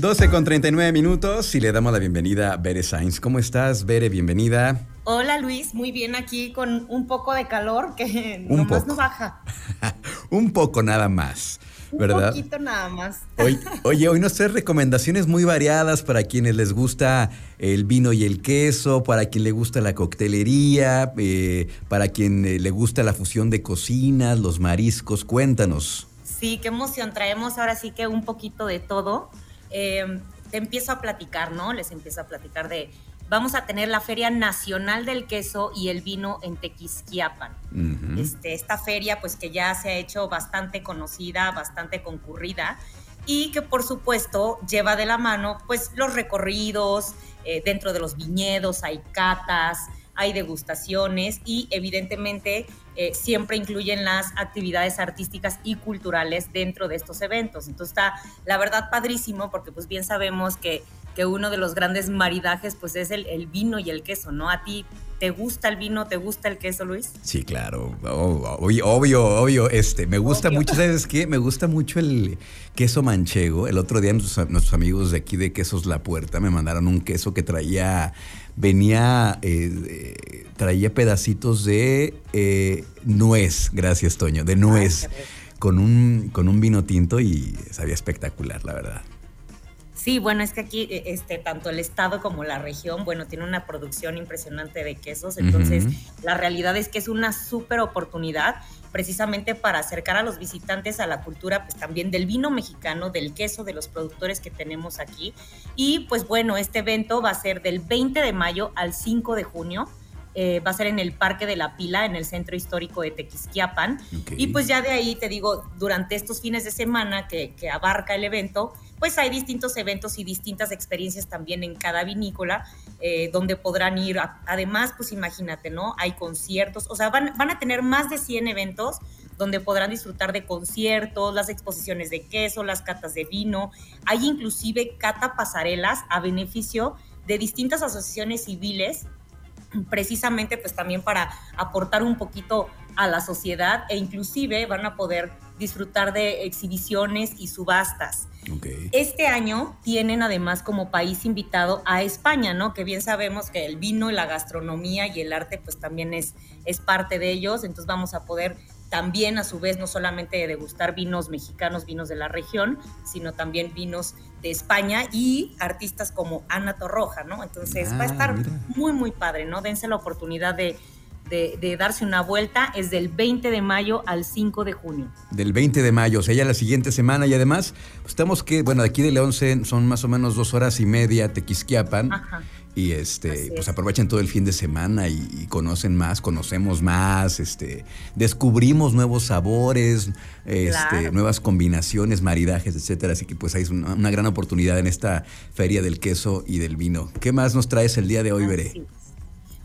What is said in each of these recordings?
12 con 39 minutos y le damos la bienvenida a Bere Sainz. ¿Cómo estás, Bere? Bienvenida. Hola Luis, muy bien aquí con un poco de calor que Un nomás no baja. Un poco nada más, Un ¿verdad? poquito nada más. Hoy, oye, hoy nos trae recomendaciones muy variadas para quienes les gusta el vino y el queso, para quien le gusta la coctelería, eh, para quien eh, le gusta la fusión de cocinas, los mariscos. Cuéntanos. Sí, qué emoción. Traemos ahora sí que un poquito de todo. Eh, te empiezo a platicar, ¿no? Les empiezo a platicar de... Vamos a tener la Feria Nacional del Queso y el Vino en Tequisquiapan. Este, esta feria pues que ya se ha hecho bastante conocida, bastante concurrida y que por supuesto lleva de la mano pues los recorridos, eh, dentro de los viñedos hay catas, hay degustaciones y evidentemente eh, siempre incluyen las actividades artísticas y culturales dentro de estos eventos. Entonces está la verdad padrísimo porque pues bien sabemos que, que uno de los grandes maridajes pues es el, el vino y el queso, ¿no? A ti te gusta el vino, te gusta el queso, Luis. Sí, claro. Oh, obvio, obvio, obvio. Este, me gusta Obvio. mucho, ¿sabes qué? Me gusta mucho el queso manchego. El otro día nuestros, nuestros amigos de aquí de Quesos La Puerta me mandaron un queso que traía, venía, eh, eh, traía pedacitos de eh, nuez. Gracias, Toño, de nuez. Ay, con un, con un vino tinto y sabía espectacular, la verdad. Sí, bueno, es que aquí eh, este, tanto el estado como la región, bueno, tiene una producción impresionante de quesos, entonces la realidad es que es una súper oportunidad precisamente para acercar a los visitantes a la cultura, pues también del vino mexicano, del queso, de los productores que tenemos aquí. Y pues bueno, este evento va a ser del 20 de mayo al 5 de junio. Eh, va a ser en el Parque de la Pila, en el Centro Histórico de Tequisquiapan. Y pues ya de ahí te digo, durante estos fines de semana que, que abarca el evento, pues hay distintos eventos y distintas experiencias también en cada vinícola, eh, donde podrán ir. A- además, pues imagínate, ¿no? Hay conciertos, o sea, van, van a tener más de 100 eventos donde podrán disfrutar de conciertos, las exposiciones de queso, las catas de vino. Hay inclusive cata pasarelas a beneficio de distintas asociaciones civiles precisamente pues también para aportar un poquito a la sociedad e inclusive van a poder disfrutar de exhibiciones y subastas. Este año tienen además como país invitado a España, ¿no? Que bien sabemos que el vino, la gastronomía y el arte pues también es, es parte de ellos, entonces vamos a poder también a su vez no solamente degustar vinos mexicanos, vinos de la región, sino también vinos de España y artistas como Ana Torroja, ¿no? Entonces va a Ah, estar mira. muy, muy padre, ¿no? Dense la oportunidad de, de- de darse una vuelta, es del 20 de mayo al 5 de junio. Del 20 de mayo, o sea, ya la siguiente semana y además, pues estamos que, bueno, de aquí de León se- son más o menos dos horas y media, Tequisquiapan. Ajá. Y este, pues es. aprovechen todo el fin de semana y, y conocen más, conocemos más, este, descubrimos nuevos sabores, este, Claro. nuevas combinaciones, maridajes, etcétera. Así que pues hay una, una gran oportunidad en esta feria del queso y del vino. ¿Qué más nos traes el día de hoy, Veré?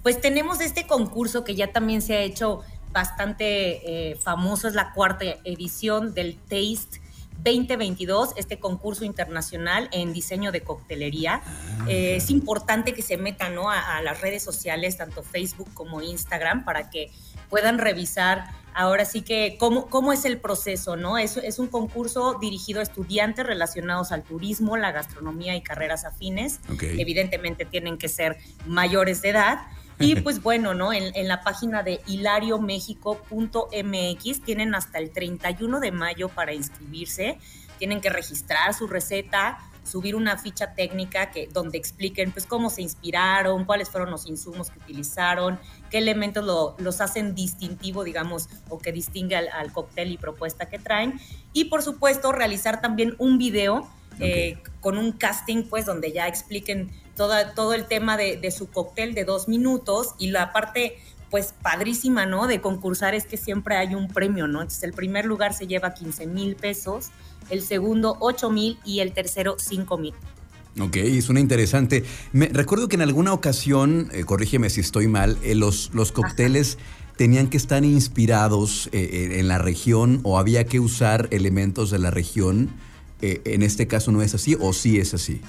Pues tenemos este concurso que ya también se ha hecho bastante eh, famoso, es la cuarta edición del Taste 2022, este concurso internacional en diseño de coctelería. Eh, es importante que se metan ¿no? a, a las redes sociales, tanto Facebook como Instagram, para que puedan revisar ahora sí que cómo, cómo es el proceso, ¿no? Es, es un concurso dirigido a estudiantes relacionados al turismo, la gastronomía y carreras afines. Ok. Evidentemente tienen que ser mayores de edad. Y pues bueno, ¿no? En, la página de hilariomexico.mx tienen hasta el 31 de mayo para inscribirse. Tienen que registrar su receta, subir una ficha técnica que, donde expliquen pues cómo se inspiraron, cuáles fueron los insumos que utilizaron, qué elementos lo- los hacen distintivo, digamos, o que distingue al, al cóctel y propuesta que traen. Y por supuesto, realizar también un video eh, con un casting, pues, donde ya expliquen toda, todo el tema de, de su cóctel de dos minutos y la parte, pues, padrísima, ¿no? De concursar es que siempre hay un premio, ¿no? Entonces, el primer lugar se lleva 15 mil pesos, el segundo 8 mil y el tercero 5 mil. Ok, suena interesante. Me, recuerdo que en alguna ocasión, eh, corrígeme si estoy mal, eh, los, los cócteles tenían que estar inspirados eh, en la región o había que usar elementos de la región. Eh, en este caso no es así o sí es así.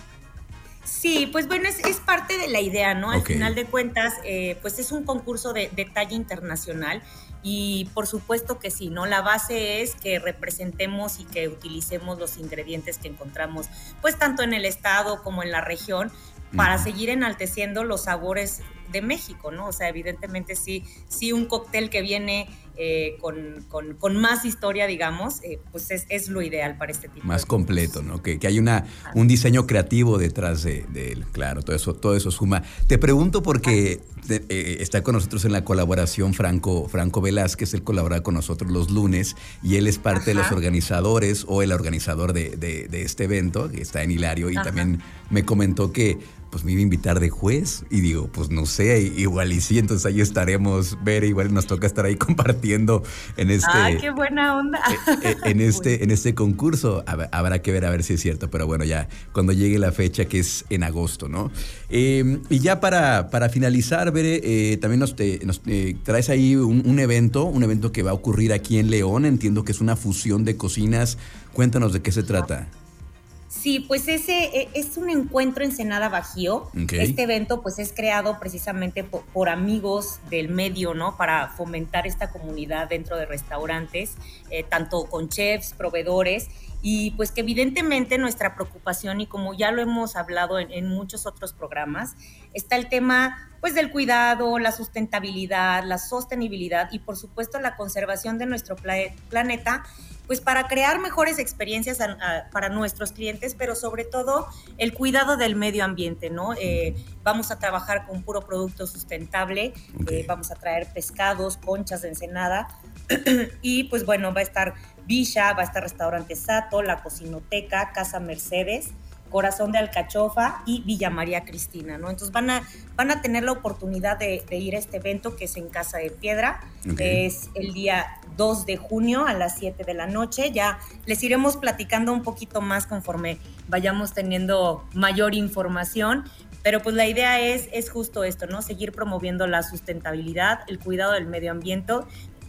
Sí, pues bueno, es, es, parte de la idea, ¿no? Al final de cuentas, eh, pues es un concurso de, de, talla internacional y por supuesto que sí, ¿no? La base es que representemos y que utilicemos los ingredientes que encontramos, pues tanto en el estado como en la región, para seguir enalteciendo los sabores de México, ¿no? O sea, evidentemente sí, sí un cóctel que viene eh, con, con, más historia, digamos, eh, pues es, lo ideal para este tipo. Más completo, ¿no? Que, que, hay una, un diseño creativo detrás de, él, claro, todo eso, todo eso suma. Te pregunto porque eh, está con nosotros en la colaboración Franco, Franco Velázquez, él colabora con nosotros los lunes y él es parte de los organizadores o el organizador de, de, este evento, que está en Hilario, y también me comentó que pues me iba a invitar de juez y digo, pues no sé, igual y sí, entonces ahí estaremos, ver, igual nos toca estar ahí compartiendo en este... ¡Ay, qué buena onda! Eh, eh, en, este, en este concurso habrá que ver a ver si es cierto, pero bueno, ya cuando llegue la fecha que es en agosto, ¿no? Em, y ya para, para finalizar, Bere, eh, también nos, traes ahí un, evento, un evento que va a ocurrir aquí en León, entiendo que es una fusión de cocinas, cuéntanos de qué se trata. Sí, pues ese e, es un encuentro en Senada Bajío. Este evento pues es creado precisamente por, amigos del medio, ¿no? Para fomentar esta comunidad dentro de restaurantes, eh, tanto con chefs, proveedores y pues que evidentemente nuestra preocupación y como ya lo hemos hablado en, muchos otros programas, está el tema pues del cuidado, la sustentabilidad, la sostenibilidad y por supuesto la conservación de nuestro planeta pues para crear mejores experiencias para nuestros clientes, pero sobre todo el cuidado del medio ambiente, ¿no? Eh, vamos a trabajar con puro producto sustentable, eh, vamos a traer pescados, conchas de ensenada y pues bueno, va a estar Villa, va a estar Restaurante Sato, La Cocinoteca, Casa Mercedes, Corazón de Alcachofa y Villa María Cristina, ¿no? Entonces van a, van a tener la oportunidad de, ir a este evento que es en Casa de Piedra, es el día 2 de junio a las 7 de la noche. Ya les iremos platicando un poquito más conforme vayamos teniendo mayor información, pero pues la idea es, es justo esto, ¿no? Seguir promoviendo la sustentabilidad, el cuidado del medio ambiente,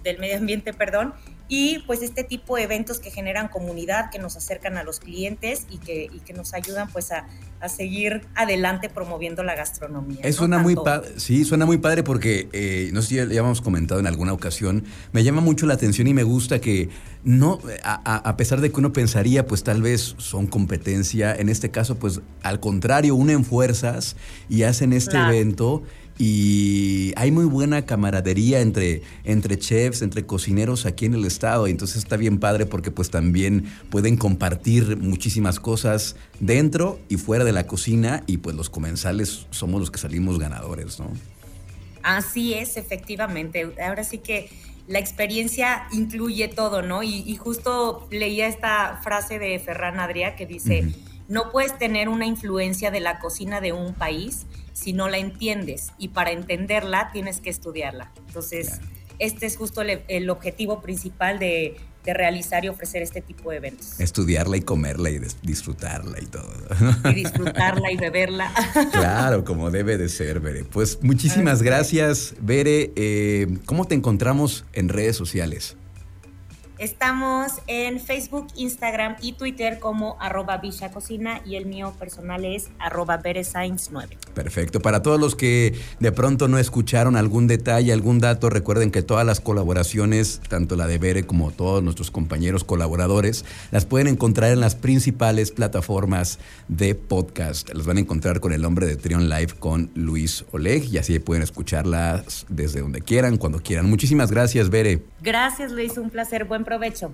del medio ambiente, perdón, y pues este tipo de eventos que generan comunidad, que nos acercan a los clientes y que, y que nos ayudan pues a, a, seguir adelante promoviendo la gastronomía. Es suena muy padre, sí, suena muy padre porque, eh, no sé si ya, ya hemos comentado en alguna ocasión, me llama mucho la atención y me gusta que no, a, a, pesar de que uno pensaría pues tal vez son competencia, en este caso pues al contrario, unen fuerzas y hacen este evento y hay muy buena camaradería entre, entre chefs, entre cocineros aquí en el estado. Entonces está bien padre porque pues también pueden compartir muchísimas cosas dentro y fuera de la cocina y pues los comensales somos los que salimos ganadores, ¿no? Así es, efectivamente. Ahora sí que la experiencia incluye todo, ¿no? Y, justo leía esta frase de Ferran Adrià que dice, no puedes tener una influencia de la cocina de un país si no la entiendes y para entenderla tienes que estudiarla. Entonces, este es justo el, objetivo principal de, realizar y ofrecer este tipo de eventos. Estudiarla y comerla y disfrutarla y todo. Y disfrutarla y beberla. Claro, como debe de ser, Bere. Pues muchísimas gracias, Bere. Eh, ¿Cómo te encontramos en redes sociales? Estamos en Facebook, Instagram y Twitter como arroba Villa Cocina y el mío personal es arroba 9. Perfecto. Para todos los que de pronto no escucharon algún detalle, algún dato, recuerden que todas las colaboraciones, tanto la de Bere como todos nuestros compañeros colaboradores, las pueden encontrar en las principales plataformas de podcast. Las van a encontrar con el nombre de Trion Live con Luis Oleg y así pueden escucharlas desde donde quieran, cuando quieran. Muchísimas gracias, Bere. Gracias, Luis. Un placer. Buen provecho.